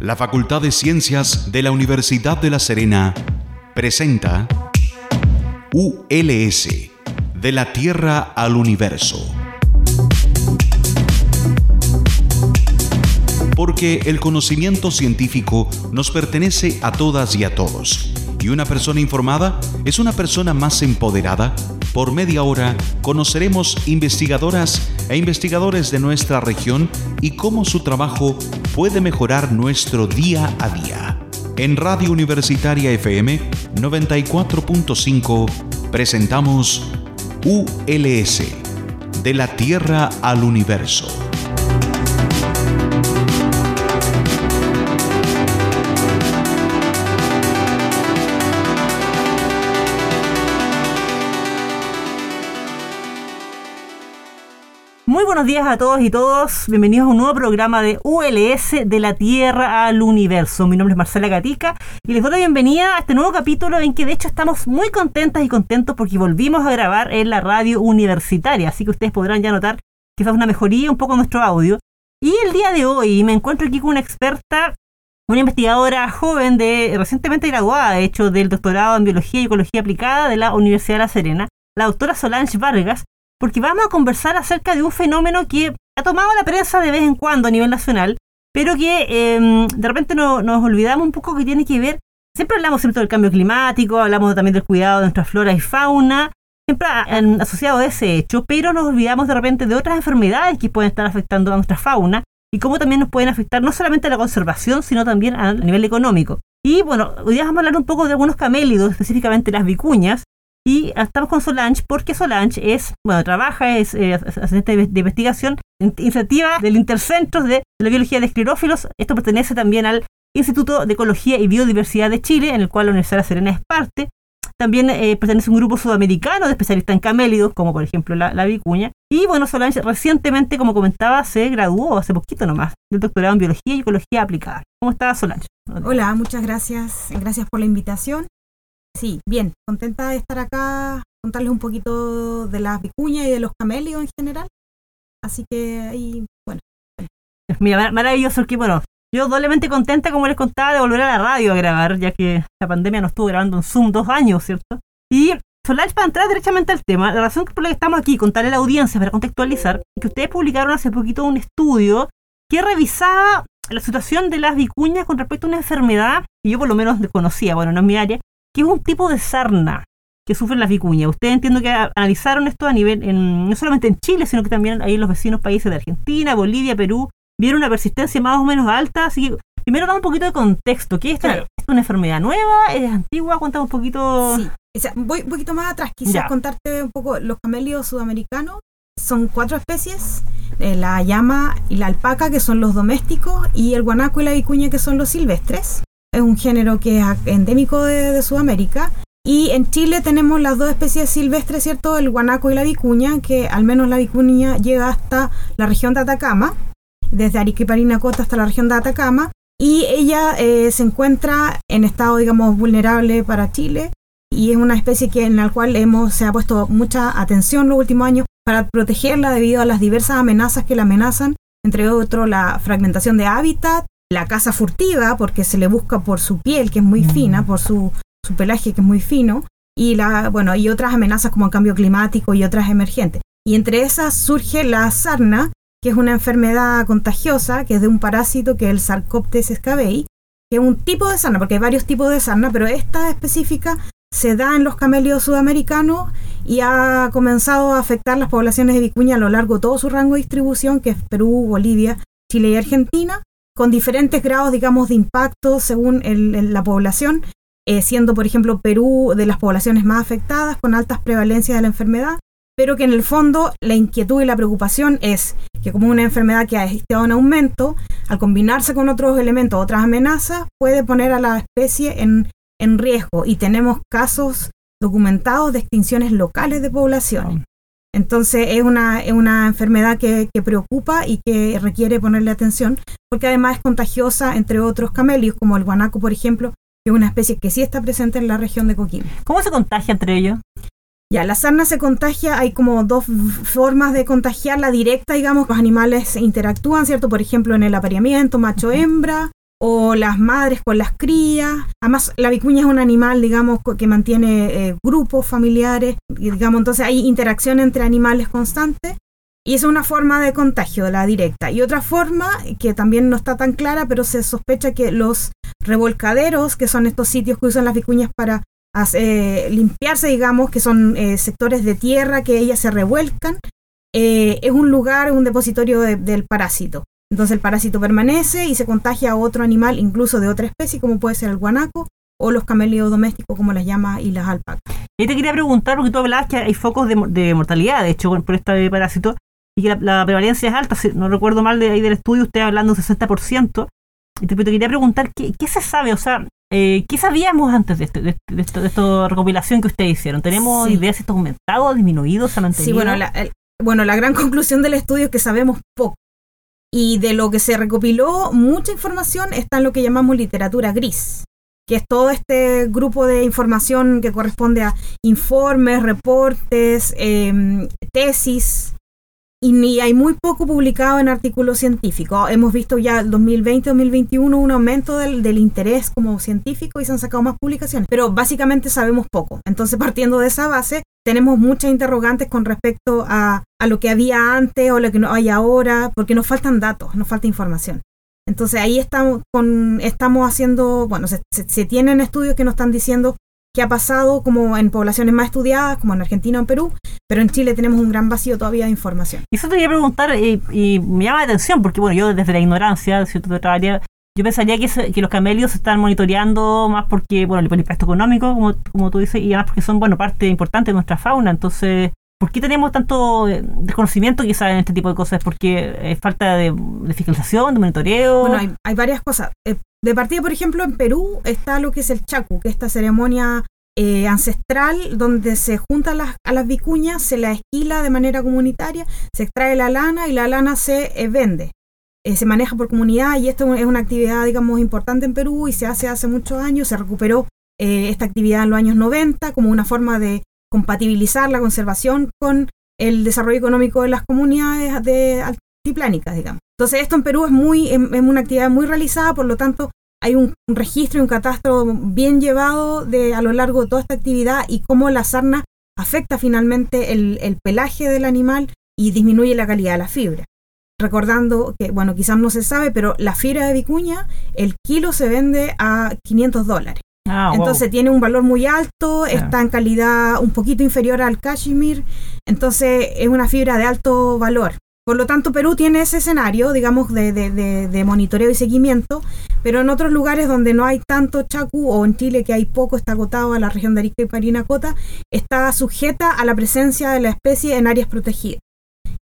La Facultad de Ciencias de la Universidad de La Serena presenta ULS, de la Tierra al Universo. Porque el conocimiento científico nos pertenece a todas y a todos. Y una persona informada es una persona más empoderada. Por media hora conoceremos investigadoras e investigadores de nuestra región y cómo su trabajo puede mejorar nuestro día a día. En Radio Universitaria FM 94.5 presentamos ULS, de la Tierra al Universo. Buenos días a todos y todos. Bienvenidos a un nuevo programa de ULS de la Tierra al Universo. Mi nombre es Marcela Gatica y les doy la bienvenida a este nuevo capítulo en que de hecho estamos muy contentas y contentos porque volvimos a grabar en la radio universitaria. Así que ustedes podrán ya notar quizás una mejoría un poco en nuestro audio. Y el día de hoy me encuentro aquí con una experta, una investigadora joven de recientemente graduada, de hecho, del doctorado en Biología y Ecología Aplicada de la Universidad de La Serena, la doctora Solange Vargas porque vamos a conversar acerca de un fenómeno que ha tomado la prensa de vez en cuando a nivel nacional, pero que em, de repente no, nos olvidamos un poco que tiene que ver, siempre hablamos siempre del cambio climático, hablamos también del cuidado de nuestra flora y fauna, siempre asociado a ese hecho, pero nos olvidamos de repente de otras enfermedades que pueden estar afectando a nuestra fauna y cómo también nos pueden afectar no solamente a la conservación, sino también a nivel económico. Y bueno, hoy vamos a hablar un poco de algunos camélidos, específicamente las vicuñas, y estamos con Solange porque Solange es, bueno, trabaja, es eh, asistente de, investigación, iniciativa del Intercentro de la Biología de Esclerófilos. Esto pertenece también al Instituto de Ecología y Biodiversidad de Chile, en el cual la Universidad de Serena es parte. También eh, pertenece a un grupo sudamericano de especialistas en camélidos, como por ejemplo la, la, vicuña. Y bueno, Solange recientemente, como comentaba, se graduó hace poquito nomás del doctorado en Biología y Ecología Aplicada. ¿Cómo está Solange? Hola, muchas gracias. Gracias por la invitación. Sí, bien, contenta de estar acá, contarles un poquito de las vicuñas y de los camelios en general. Así que ahí, bueno. Mira, maravilloso, porque bueno, yo doblemente contenta, como les contaba, de volver a la radio a grabar, ya que la pandemia nos estuvo grabando en Zoom dos años, ¿cierto? Y Solar, para entrar directamente al tema, la razón por la que estamos aquí, contarle a la audiencia, para contextualizar, que ustedes publicaron hace poquito un estudio que revisaba la situación de las vicuñas con respecto a una enfermedad que yo por lo menos desconocía, bueno, no es mi área, que es un tipo de sarna que sufren las vicuñas. Ustedes entiendo que analizaron esto a nivel, en, no solamente en Chile, sino que también ahí en los vecinos países de Argentina, Bolivia, Perú, vieron una persistencia más o menos alta. Así que primero damos un poquito de contexto. ¿Qué es esto? ¿Es una enfermedad nueva? ¿Es antigua? Cuéntame un poquito. Sí, voy un poquito más atrás. Quizás contarte un poco. Los camelios sudamericanos son cuatro especies: eh, la llama y la alpaca, que son los domésticos, y el guanaco y la vicuña, que son los silvestres es un género que es endémico de, Sudamérica. Y en Chile tenemos las dos especies silvestres, ¿cierto? El guanaco y la vicuña, que al menos la vicuña llega hasta la región de Atacama, desde y Parinacota hasta la región de Atacama. Y ella eh, se encuentra en estado, digamos, vulnerable para Chile. Y es una especie que, en la cual hemos, se ha puesto mucha atención los últimos años para protegerla debido a las diversas amenazas que la amenazan, entre otros la fragmentación de hábitat, la caza furtiva, porque se le busca por su piel, que es muy fina, por su, su pelaje, que es muy fino, y, la, bueno, y otras amenazas como el cambio climático y otras emergentes. Y entre esas surge la sarna, que es una enfermedad contagiosa, que es de un parásito que es el Sarcoptes scabei, que es un tipo de sarna, porque hay varios tipos de sarna, pero esta específica se da en los camelios sudamericanos y ha comenzado a afectar las poblaciones de vicuña a lo largo de todo su rango de distribución, que es Perú, Bolivia, Chile y Argentina, con diferentes grados, digamos, de impacto según la población, eh, siendo, por ejemplo, Perú de las poblaciones más afectadas, con altas prevalencias de la enfermedad, pero que en el fondo la inquietud y la preocupación es que como una enfermedad que ha estado en aumento, al combinarse con otros elementos, otras amenazas, puede poner a la especie en, en riesgo y tenemos casos documentados de extinciones locales de poblaciones. Entonces es una, es una enfermedad que, preocupa y que requiere ponerle atención, porque además es contagiosa entre otros camelios, como el guanaco, por ejemplo, que es una especie que sí está presente en la región de Coquimbo. ¿Cómo se contagia entre ellos? Ya, la sarna se contagia, hay como dos formas de contagiarla directa, digamos, los animales interactúan, ¿cierto? Por ejemplo, en el apareamiento, macho-hembra, o las madres con las crías. Además, la vicuña es un animal, digamos, que mantiene eh, grupos familiares, digamos, entonces hay interacción entre animales constante. Y es una forma de contagio, la directa. Y otra forma, que también no está tan clara, pero se sospecha que los revolcaderos, que son estos sitios que usan las vicuñas para eh, limpiarse, digamos, que son eh, sectores de tierra que ellas se revuelcan, es un lugar, un depositorio del parásito. Entonces el parásito permanece y se contagia a otro animal, incluso de otra especie, como puede ser el guanaco o los camelios domésticos, como las llama, y las alpacas. Y te quería preguntar, porque tú hablabas que hay focos de, mortalidad, de hecho, por este parásito, y que la, prevalencia es alta, si no recuerdo mal de ahí del estudio, usted hablando de un 60%. Y te, quería preguntar, ¿qué, se sabe? O sea, eh, ¿qué sabíamos antes de, este, de, de, esta recopilación que ustedes hicieron? ¿Tenemos ideas si esto ha aumentado, disminuido, se ha mantenido? Sí, bueno bueno, la gran conclusión del estudio es que sabemos poco. Y de lo que se recopiló, mucha información está en lo que llamamos literatura gris, que es todo este grupo de información que corresponde a informes, reportes, em, tesis, y hay muy poco publicado en artículos científicos. Hemos visto ya el 2020-2021 un aumento del, del, interés como científico y se han sacado más publicaciones, pero básicamente sabemos poco. Entonces, partiendo de esa base, tenemos muchas interrogantes con respecto a, a lo que había antes o lo que no hay ahora, porque nos faltan datos, nos falta información. Entonces ahí estamos, con, estamos haciendo, bueno, se, se, tienen estudios que nos están diciendo qué ha pasado como en poblaciones más estudiadas, como en Argentina o en Perú, pero en Chile tenemos un gran vacío todavía de información. Y eso te quería preguntar, y, y me llama la atención, porque bueno, yo desde la ignorancia, de área, yo pensaría que, que los camelios se están monitoreando más porque, bueno, el impacto económico, como, como tú dices, y además porque son, bueno, parte importante de nuestra fauna. Entonces, ¿por qué tenemos tanto eh, desconocimiento quizás en este tipo de cosas? ¿Porque es falta de, fiscalización, de monitoreo? Bueno, hay, hay varias cosas. Eh, de partida, por ejemplo, en Perú está lo que es el chacu, que es esta ceremonia eh, ancestral donde se juntan a las vicuñas, se la esquila de manera comunitaria, se extrae la lana y la lana se vende. Eh, se maneja por comunidad y esto es una actividad, digamos, importante en Perú y se hace hace muchos años. Se recuperó eh, esta actividad en los años 90 como una forma de compatibilizar la conservación con el desarrollo económico de las comunidades de altiplánicas, digamos. Entonces esto en Perú es, muy, es, una actividad muy realizada, por lo tanto hay un, registro y un catastro bien llevado de, a lo largo de toda esta actividad y cómo la sarna afecta finalmente el, el pelaje del animal y disminuye la calidad de la fibra recordando que, bueno, quizás no se sabe, pero la fibra de vicuña, el kilo se vende a 500 dólares. Ah, entonces tiene un valor muy alto, está en calidad un poquito inferior al cashmere, entonces es una fibra de alto valor. Por lo tanto, Perú tiene ese escenario, digamos, de, de, de, monitoreo y seguimiento, pero en otros lugares donde no hay tanto chacu, o en Chile que hay poco, está agotado a la región de Arica y Parinacota, está sujeta a la presencia de la especie en áreas protegidas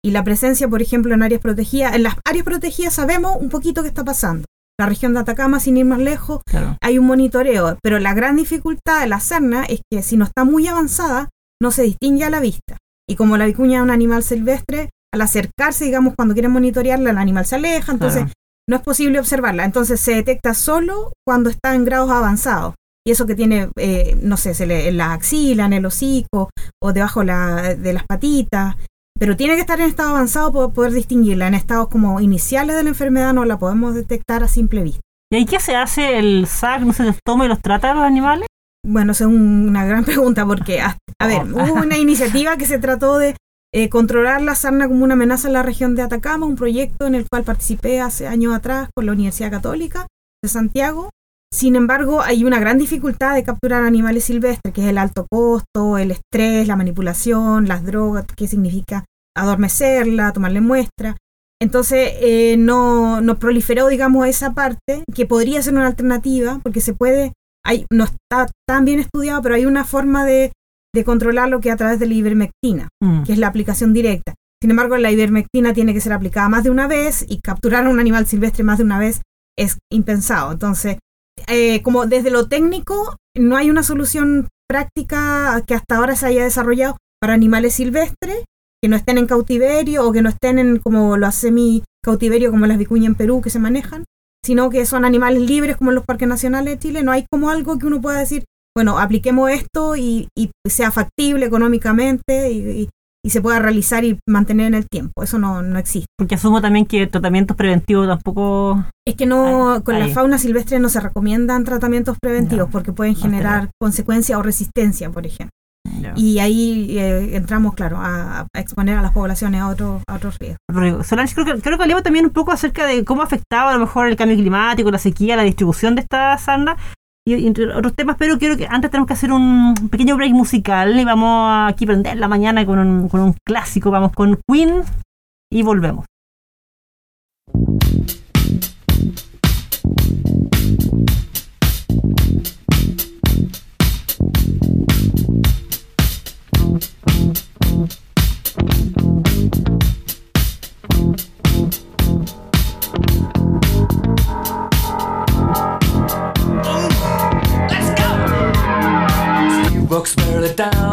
y la presencia, por ejemplo, en áreas protegidas. En las áreas protegidas sabemos un poquito qué está pasando. La región de Atacama, sin ir más lejos, hay un monitoreo, pero la gran dificultad de la serna es que si no está muy avanzada, no se distingue a la vista. Y como la vicuña es un animal silvestre, al acercarse, digamos, cuando quieren monitorearla, el animal se aleja, entonces no es posible observarla. Entonces se detecta solo cuando está en grados avanzados. Y eso que tiene, eh, no sé, se le, en la axila, en el hocico o debajo la, de las patitas. Pero tiene que estar en estado avanzado para poder distinguirla. En estados como iniciales de la enfermedad no la podemos detectar a simple vista. ¿Y ahí qué se hace? ¿El SAC no se los toma y los trata a los animales? Bueno, esa es una gran pregunta porque, a, ver, hubo una iniciativa que se trató de eh, controlar la sarna como una amenaza en la región de Atacama, un proyecto en el cual participé hace años atrás con la Universidad Católica de Santiago. Sin embargo, hay una gran dificultad de capturar animales silvestres, que es el alto costo, el estrés, la manipulación, las drogas, que significa adormecerla, tomarle muestra. Entonces, eh, no, no proliferó, digamos, esa parte, que podría ser una alternativa, porque se puede, hay, no está tan bien estudiado, pero hay una forma de, de controlarlo que a través de la ivermectina, mm. que es la aplicación directa. Sin embargo, la ivermectina tiene que ser aplicada más de una vez y capturar a un animal silvestre más de una vez es impensado. Entonces, eh, como desde lo técnico, no hay una solución práctica que hasta ahora se haya desarrollado para animales silvestres que no estén en cautiverio o que no estén en como lo hace mi cautiverio como las vicuñas en Perú que se manejan, sino que son animales libres como en los parques nacionales de Chile. No hay como algo que uno pueda decir, bueno, apliquemos esto y, sea factible económicamente y, y se pueda realizar y mantener en el tiempo. Eso no, no existe. Porque asumo también que tratamientos preventivos tampoco... Es que no, con la fauna silvestre no se recomiendan tratamientos preventivos porque pueden generar consecuencias o resistencia, por ejemplo. Y ahí eh, entramos, claro, a, exponer a las poblaciones a, otro, a otros riesgos. Solange, creo que, creo que hablamos también un poco acerca de cómo afectaba a lo mejor el cambio climático, la sequía, la distribución de esta sarna y entre otros temas, pero quiero que antes tenemos que hacer un pequeño break musical y vamos a aquí prender la mañana con un, con un clásico, vamos con Queen y volvemos.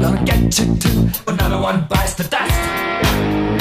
gonna get you too. Another one bites the dust.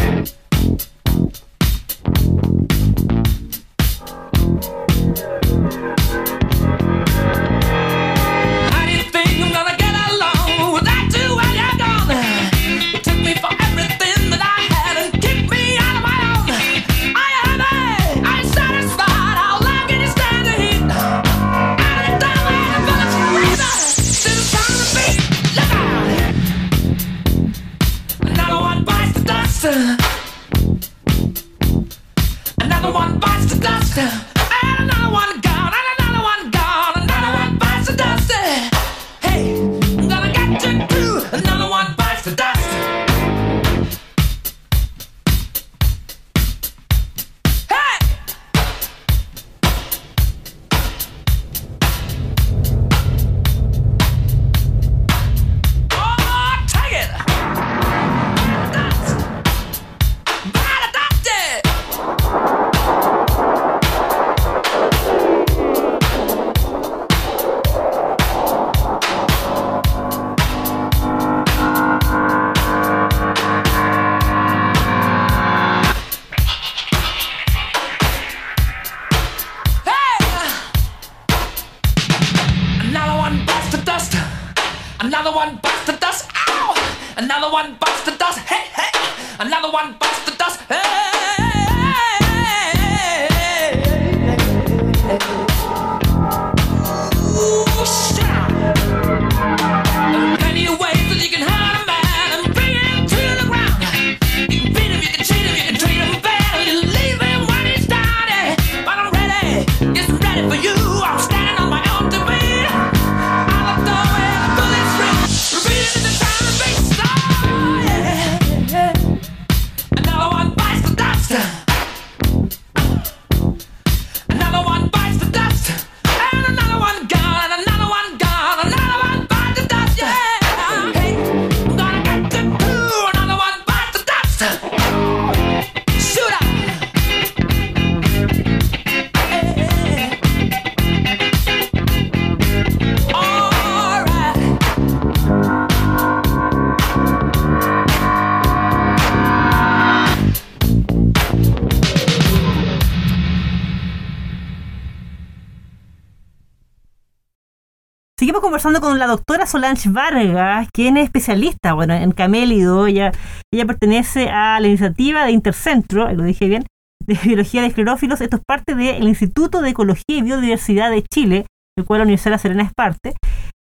Conversando con la doctora Solange Vargas, quien es especialista bueno, en camélido. Ella, ella pertenece a la iniciativa de Intercentro, lo dije bien, de Biología de Esclerófilos. Esto es parte del Instituto de Ecología y Biodiversidad de Chile, del cual la Universidad de La Serena es parte.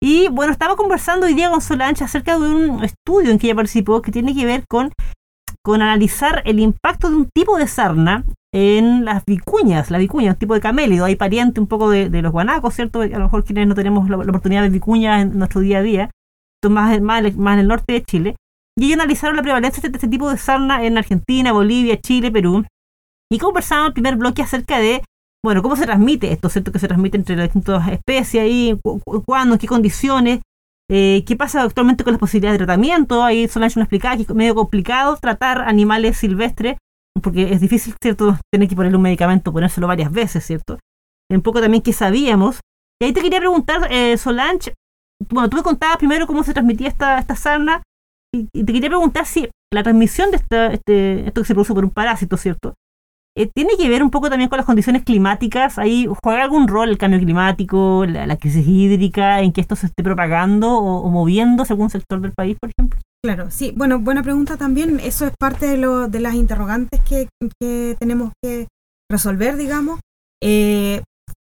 Y bueno, estaba conversando hoy día con Solange acerca de un estudio en que ella participó que tiene que ver con, con analizar el impacto de un tipo de sarna en las vicuñas, la vicuña, un tipo de camélido, hay pariente un poco de, los guanacos, ¿cierto? A lo mejor quienes no tenemos la, oportunidad de vicuñas en nuestro día a día, esto más, más, más en el norte de Chile, y ellos analizaron la prevalencia de este tipo de sarna en Argentina, Bolivia, Chile, Perú, y conversaron en el primer bloque acerca de, bueno, cómo se transmite esto, ¿cierto? Que se transmite entre las distintas especies, y cuándo, en qué condiciones, Eh, ¿Qué pasa actualmente con las posibilidades de tratamiento? Ahí Solange nos explicaba que es medio complicado tratar animales silvestres porque es difícil, ¿cierto?, tener que ponerle un medicamento, ponérselo varias veces, ¿cierto? Un poco también que sabíamos. Y ahí te quería preguntar, eh, Solange, bueno, tú me contabas primero cómo se transmitía esta, esta sarna, y, te quería preguntar si la transmisión de este, esto que se produce por un parásito, ¿cierto? Eh, ¿Tiene que ver un poco también con las condiciones climáticas? ¿Ahí juega algún rol el cambio climático, la, crisis hídrica, en que esto se esté propagando o, moviendo según sector del país, por ejemplo? Claro, sí. Bueno, buena pregunta también. Eso es parte de, lo, de las interrogantes que, tenemos que resolver, digamos. Eh,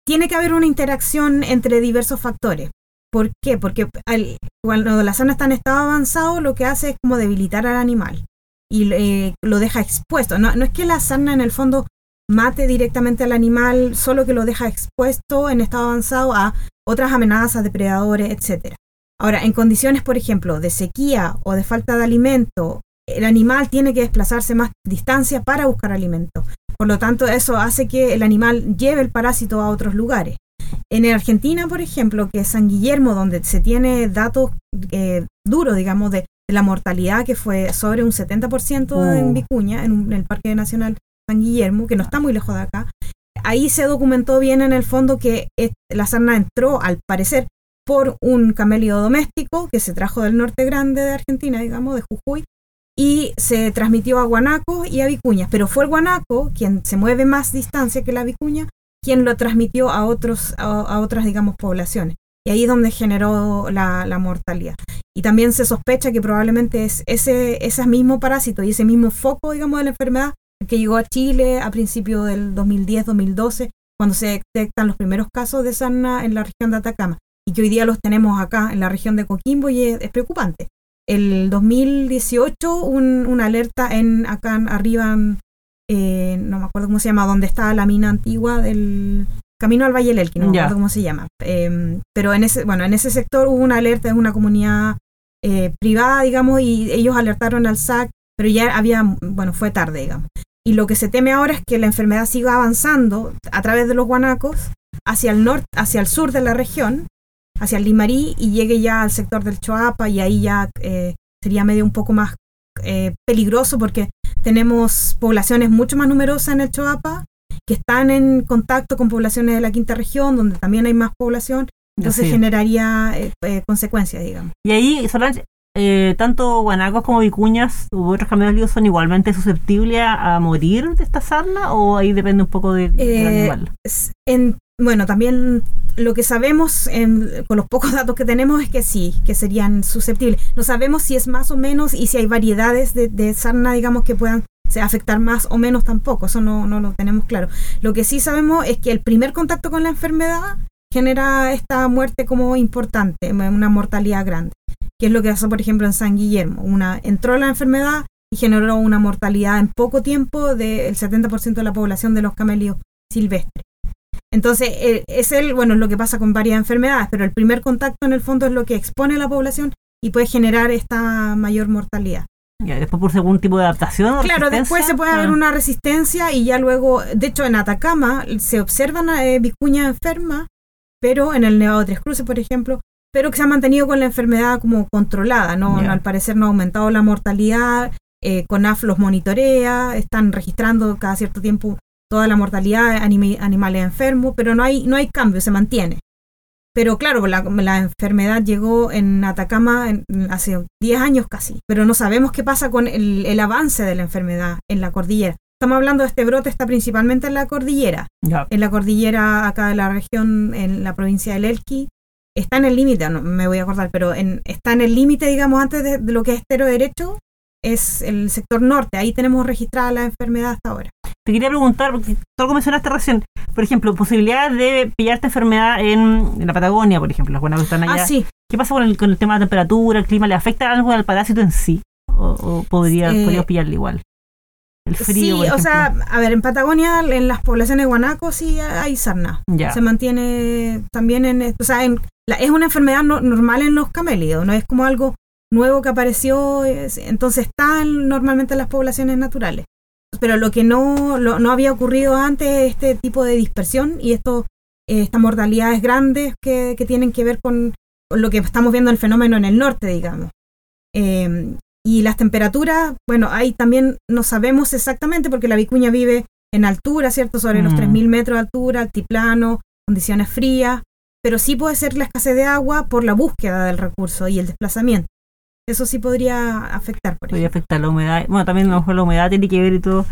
tiene que haber una interacción entre diversos factores. ¿Por qué? Porque cuando la zona está en estado avanzado, lo que hace es como debilitar al animal y eh, lo deja expuesto. No, no es que la sarna en el fondo mate directamente al animal, solo que lo deja expuesto en estado avanzado a otras amenazas, depredadores, etcétera. Ahora, en condiciones, por ejemplo, de sequía o de falta de alimento, el animal tiene que desplazarse más distancia para buscar alimento. Por lo tanto, eso hace que el animal lleve el parásito a otros lugares. En Argentina, por ejemplo, que es San Guillermo, donde se tiene datos eh, duros, digamos, de, la mortalidad, que fue sobre un 70% en oh. Vicuña, en, el Parque Nacional San Guillermo, que no está muy lejos de acá, ahí se documentó bien en el fondo que la sarna entró, al parecer, por un camelio doméstico que se trajo del norte grande de Argentina, digamos, de Jujuy, y se transmitió a guanaco y a vicuñas, pero fue el guanaco quien se mueve más distancia que la vicuña, quien lo transmitió a, otros, a, otras, digamos, poblaciones. Y ahí es donde generó la, mortalidad. Y también se sospecha que probablemente es ese, ese mismo parásito y ese mismo foco, digamos, de la enfermedad que llegó a Chile a principios del 2010-2012, cuando se detectan los primeros casos de sarna en la región de Atacama. Y que hoy día los tenemos acá en la región de Coquimbo y es preocupante el 2018 un, una alerta en acá arriba, eh, no me acuerdo cómo se llama, donde está la mina antigua del camino al Valle del Elqui, no me acuerdo cómo se llama. Em, pero en ese, bueno, en ese sector hubo una alerta, es una comunidad eh, privada, digamos, y ellos alertaron al SAC, pero ya había, bueno, fue tarde, digamos. Y lo que se teme ahora es que la enfermedad siga avanzando a través de los guanacos hacia el norte, hacia el sur de la región, hacia el Limarí y llegue ya al sector del Choapa y ahí ya eh, sería medio un poco más eh, peligroso porque tenemos poblaciones mucho más numerosas en el Choapa que están en contacto con poblaciones de la quinta región donde también hay más población entonces generaría eh, consecuencias digamos. Y ahí Solange tanto guanacos como vicuñas u otros camellos son igualmente susceptibles a, morir de esta sarna o ahí depende un poco del animal en bueno, también lo que sabemos con los pocos datos que tenemos es que sí, que serían susceptibles. No sabemos si es más o menos y si hay variedades de, sarna, digamos, que puedan afectar más o menos tampoco. Eso no, no lo tenemos claro. Lo que sí sabemos es que el primer contacto con la enfermedad genera esta muerte como importante, una mortalidad grande. Que es lo que pasó, por ejemplo, en San Guillermo. Una, entró la enfermedad y generó una mortalidad en poco tiempo del 70% de la población de los camelios silvestres. Entonces, eh, es el, bueno, lo que pasa con varias enfermedades, pero el primer contacto en el fondo es lo que expone a la población y puede generar esta mayor mortalidad. Después por algún tipo de adaptación. Claro, después se puede haber una resistencia y ya luego, de hecho en Atacama se observan eh, vicuñas enfermas, pero en el Nevado de Tres Cruces, por ejemplo, pero que se ha mantenido con la enfermedad como controlada, ¿no? Al parecer no ha aumentado la mortalidad, eh, CONAF los monitorea, están registrando cada cierto tiempo toda la mortalidad de animales enfermos, pero no hay, no hay cambio, se mantiene. Pero claro, la, enfermedad llegó en Atacama hace 10 años casi, pero no sabemos qué pasa con el, avance de la enfermedad en la cordillera. Estamos hablando de este brote, está principalmente en la cordillera, en la cordillera acá de la región, en la provincia del Elqui. Está en el límite, no me voy a acordar, pero está en el límite, digamos, antes de, de, lo que es estero derecho, es el sector norte. Ahí tenemos registrada la enfermedad hasta ahora. Te quería preguntar, porque tú lo mencionaste recién, por ejemplo, posibilidad de pillar esta enfermedad en, la Patagonia, por ejemplo, las buenas que están allá. Ah, sí. ¿Qué pasa con el, con el tema de la temperatura, el clima? ¿Le afecta algo al parásito en sí? ¿O, podría, eh, pillarle igual? El frío. Sí, o sea, a ver, en Patagonia, en las poblaciones de guanaco, sí hay sarna. Se mantiene también en. O sea, es una enfermedad normal en los camélidos, no es como algo nuevo que apareció. entonces está normalmente en las poblaciones naturales pero lo que no, no había ocurrido antes es este tipo de dispersión y esto, eh, estas mortalidades grandes que, que tienen que ver con, lo que estamos viendo el fenómeno en el norte, digamos. Eh, y las temperaturas, bueno, ahí también no sabemos exactamente porque la vicuña vive en altura, ¿cierto? Sobre los 3.000 mm. metros de altura, altiplano, condiciones frías, pero sí puede ser la escasez de agua por la búsqueda del recurso y el desplazamiento. Eso sí podría afectar. Por podría afectar la humedad. Bueno, también a lo mejor la humedad tiene que ver y todo.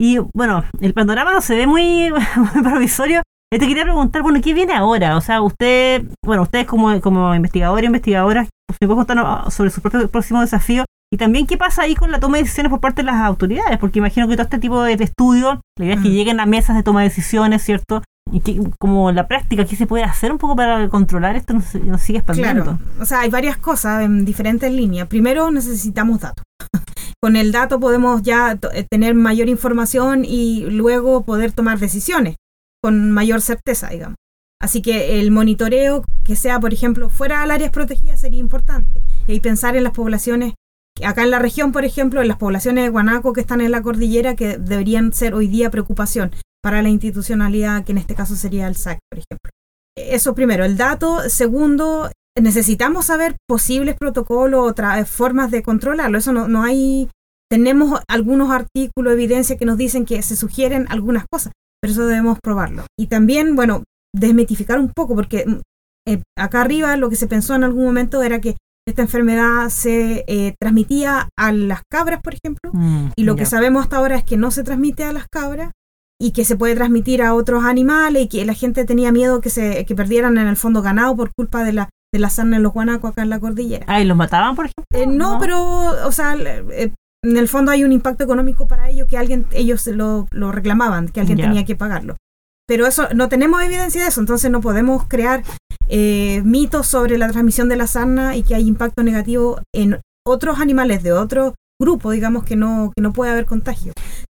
Y bueno, el panorama no se ve muy, provisorio. Te quería preguntar, bueno, ¿qué viene ahora? O sea, usted, bueno, ustedes como, como investigador y investigadora, ¿me puede contar sobre su propio próximo desafío? Y también qué pasa ahí con la toma de decisiones por parte de las autoridades, porque imagino que todo este tipo de estudios, la idea es que mm. lleguen a mesas de toma de decisiones, ¿cierto? Y que, como la práctica, ¿qué se puede hacer un poco para controlar esto? No, no sigue expandiendo. Claro, o sea, hay varias cosas en diferentes líneas. Primero, necesitamos datos. con el dato podemos ya eh, tener mayor información y luego poder tomar decisiones con mayor certeza, digamos. Así que el monitoreo que sea, por ejemplo, fuera del áreas protegidas sería importante. Y pensar en las poblaciones acá en la región, por ejemplo, en las poblaciones de Guanaco que están en la cordillera, que deberían ser hoy día preocupación para la institucionalidad, que en este caso sería el SAC, por ejemplo. Eso primero, el dato. Segundo, necesitamos saber posibles protocolos, o otras formas de controlarlo. Eso no, no hay. Tenemos algunos artículos, evidencia que nos dicen que se sugieren algunas cosas, pero eso debemos probarlo. Y también, bueno, desmitificar un poco, porque eh, acá arriba lo que se pensó en algún momento era que esta enfermedad se eh, transmitía a las cabras, por ejemplo, mm, y lo que sabemos hasta ahora es que no se transmite a las cabras y que se puede transmitir a otros animales y que la gente tenía miedo que se que perdieran en el fondo ganado por culpa de la de la sarna en los guanacos acá en la cordillera. Ah, ¿y los mataban, por ejemplo? Eh, no, pero, o sea, eh, en el fondo hay un impacto económico para ellos que alguien, ellos lo, lo reclamaban, que alguien tenía que pagarlo. Pero eso, no tenemos evidencia de eso, entonces no podemos crear eh, mitos sobre la transmisión de la sarna y que hay impacto negativo en otros animales de otro grupo, digamos que no, que no puede haber contagio.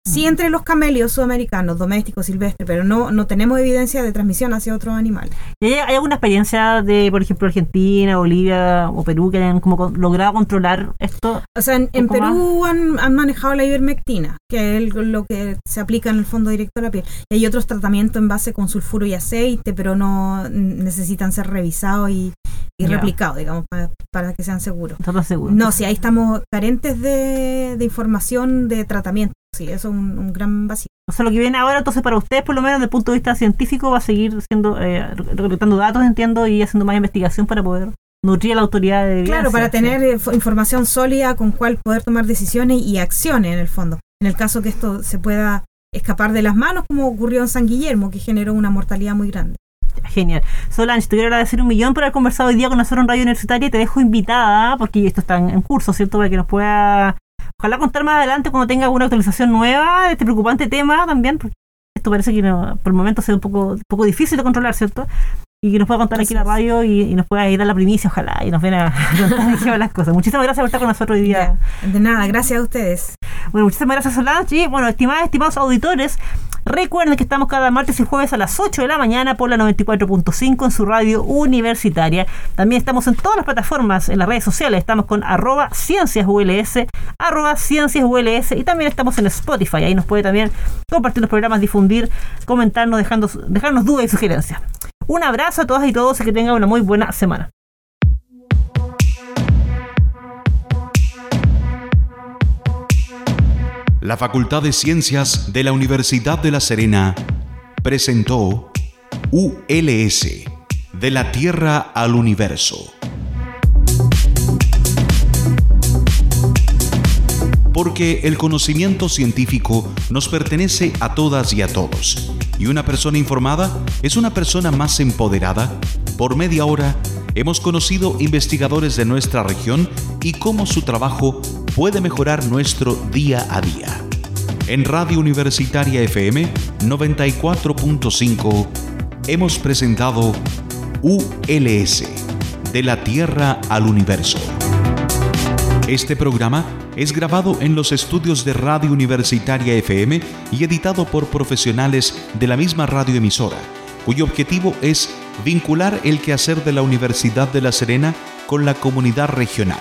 Sí entre los camelios sudamericanos, domésticos, silvestres, pero no, no tenemos evidencia de transmisión hacia otros animales. ¿Hay, alguna experiencia de, por ejemplo, Argentina, Bolivia o Perú que hayan como logrado controlar esto? O sea, en, Perú han, han, manejado la ivermectina, que es lo que se aplica en el fondo directo a la piel. Y hay otros tratamientos en base con sulfuro y aceite, pero no necesitan ser revisados y, replicados, digamos, para, que sean seguros. No, si ahí estamos carentes de, de información de tratamiento. Sí, eso es un, gran vacío. O sea, lo que viene ahora, entonces, para ustedes, por lo menos desde el punto de vista científico, va a seguir siendo, eh, recolectando datos, entiendo, y haciendo más investigación para poder nutrir a la autoridad de Claro, para tener eh, información sólida con cual poder tomar decisiones y acciones, en el fondo. En el caso que esto se pueda escapar de las manos, como ocurrió en San Guillermo, que generó una mortalidad muy grande. Genial. Solange, te quiero agradecer un millón por haber conversado hoy día con nosotros en Radio Universitaria y te dejo invitada, porque esto está en curso, ¿cierto? Para que nos pueda Ojalá contar más adelante cuando tenga alguna actualización nueva de este preocupante tema también, porque esto parece que por el momento sea un poco, un poco difícil de controlar, ¿cierto? Y que nos pueda contar aquí en la radio y, nos pueda ir a la primicia, ojalá, y nos ven a contar las cosas. Muchísimas gracias por estar con nosotros hoy día. De nada, gracias a ustedes. Bueno, muchísimas gracias, Solange. Y bueno, estimadas, estimados auditores, Recuerden que estamos cada martes y jueves a las 8 de la mañana por la 94.5 en su radio universitaria. También estamos en todas las plataformas, en las redes sociales. Estamos con arroba cienciasuls, arroba cienciasuls y también estamos en Spotify. Ahí nos puede también compartir los programas, difundir, comentarnos, dejando, dejarnos dudas y sugerencias. Un abrazo a todas y todos y que tengan una muy buena semana. La Facultad de Ciencias de la Universidad de La Serena presentó ULS, de la Tierra al Universo. Porque el conocimiento científico nos pertenece a todas y a todos. Y una persona informada es una persona más empoderada. Por media hora hemos conocido investigadores de nuestra región y cómo su trabajo puede mejorar nuestro día a día. En Radio Universitaria FM 94.5 hemos presentado ULS, de la Tierra al Universo. Este programa es grabado en los estudios de Radio Universitaria FM y editado por profesionales de la misma radioemisora, cuyo objetivo es vincular el quehacer de la Universidad de La Serena con la comunidad regional